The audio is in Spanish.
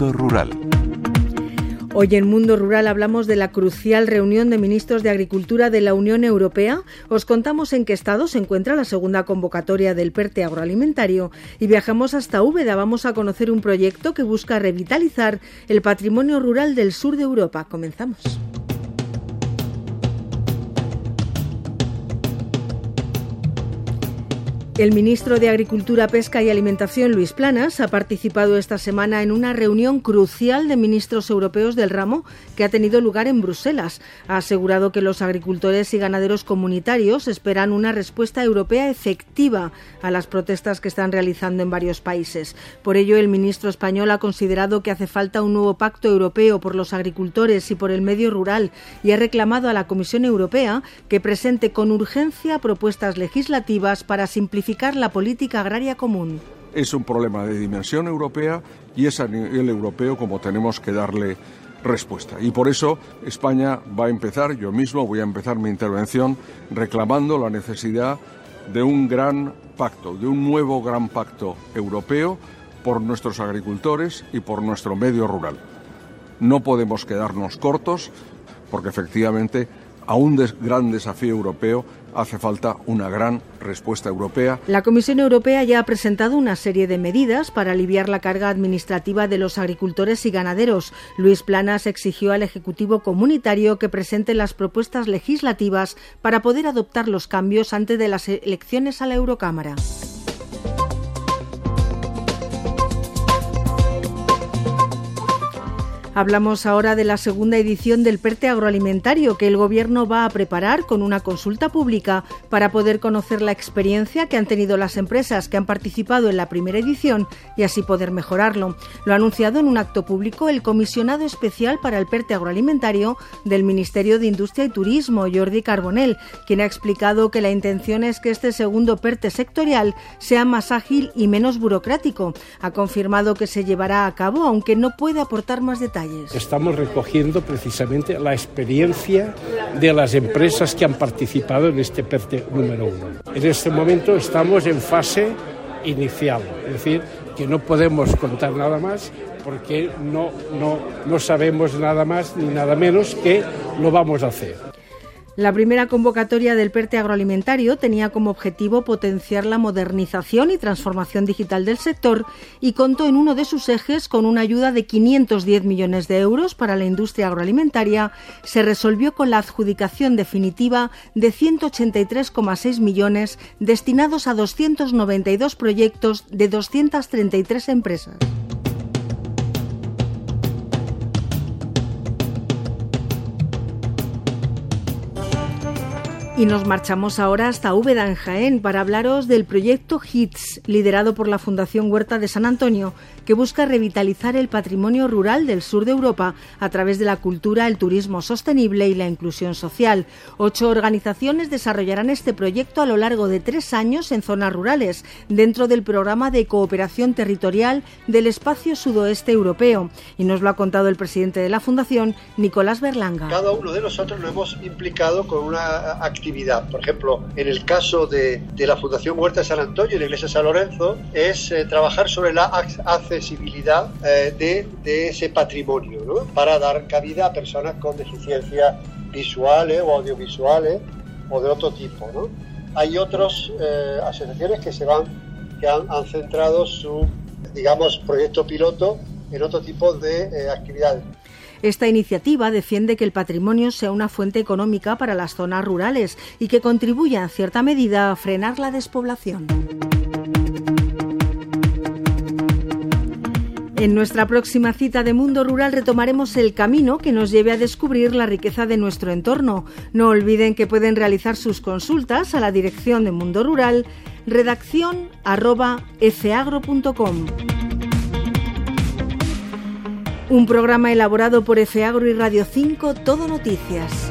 Rural. Hoy en Mundo Rural hablamos de la crucial reunión de ministros de Agricultura de la Unión Europea. Os contamos en qué estado se encuentra la segunda convocatoria del PERTE agroalimentario y viajamos hasta Úbeda. Vamos a conocer un proyecto que busca revitalizar el patrimonio rural del sur de Europa. Comenzamos. El ministro de Agricultura, Pesca y Alimentación, Luis Planas, ha participado esta semana en una reunión crucial de ministros europeos del ramo que ha tenido lugar en Bruselas. Ha asegurado que los agricultores y ganaderos comunitarios esperan una respuesta europea efectiva a las protestas que están realizando en varios países. Por ello, el ministro español ha considerado que hace falta un nuevo pacto europeo por los agricultores y por el medio rural y ha reclamado a la Comisión Europea que presente con urgencia propuestas legislativas para simplificar la política agraria común. Es un problema de dimensión europea y es a nivel europeo como tenemos que darle respuesta. Y por eso España va a empezar, yo mismo voy a empezar mi intervención reclamando la necesidad de un gran pacto, de un nuevo gran pacto europeo por nuestros agricultores y por nuestro medio rural. No podemos quedarnos cortos porque efectivamente a un gran desafío europeo hace falta una gran respuesta europea. La Comisión Europea ya ha presentado una serie de medidas para aliviar la carga administrativa de los agricultores y ganaderos. Luis Planas exigió al Ejecutivo Comunitario que presente las propuestas legislativas para poder adoptar los cambios antes de las elecciones a la Eurocámara. Hablamos ahora de la segunda edición del PERTE agroalimentario que el Gobierno va a preparar con una consulta pública para poder conocer la experiencia que han tenido las empresas que han participado en la primera edición y así poder mejorarlo. Lo ha anunciado en un acto público el comisionado especial para el PERTE agroalimentario del Ministerio de Industria y Turismo, Jordi Carbonell, quien ha explicado que la intención es que este segundo PERTE sectorial sea más ágil y menos burocrático. Ha confirmado que se llevará a cabo, aunque no puede aportar más detalles. Estamos recogiendo precisamente la experiencia de las empresas que han participado en este PERTE número uno. En este momento estamos en fase inicial, es decir, que no podemos contar nada más porque no, no, no sabemos nada más ni nada menos que lo vamos a hacer. La primera convocatoria del PERTE agroalimentario tenía como objetivo potenciar la modernización y transformación digital del sector y contó en uno de sus ejes con una ayuda de 510 millones de euros para la industria agroalimentaria. Se resolvió con la adjudicación definitiva de 183,6 millones destinados a 292 proyectos de 233 empresas. Y nos marchamos ahora hasta Úbeda, en Jaén, para hablaros del proyecto HITS, liderado por la Fundación Huerta de San Antonio, que busca revitalizar el patrimonio rural del sur de Europa a través de la cultura, el turismo sostenible y la inclusión social. Ocho organizaciones desarrollarán este proyecto a lo largo de tres años en zonas rurales, dentro del programa de cooperación territorial del espacio sudoeste europeo. Y nos lo ha contado el presidente de la Fundación, Nicolás Berlanga. Cada uno de nosotros lo hemos implicado con una actividad por ejemplo, en el caso de, la Fundación Huerta de San Antonio y la Iglesia de San Lorenzo, es eh, trabajar sobre la accesibilidad eh, de, ese patrimonio, para dar cabida a personas con deficiencias visuales o audiovisuales o de otro tipo. Hay otras eh, asociaciones que se van, que han, centrado su, digamos, proyecto piloto en otro tipo de actividades. Esta iniciativa defiende que el patrimonio sea una fuente económica para las zonas rurales y que contribuya en cierta medida a frenar la despoblación. En nuestra próxima cita de Mundo Rural retomaremos el camino que nos lleve a descubrir la riqueza de nuestro entorno. No olviden que pueden realizar sus consultas a la dirección de Mundo Rural, redacción un programa elaborado por Agro y Radio 5, Todo Noticias.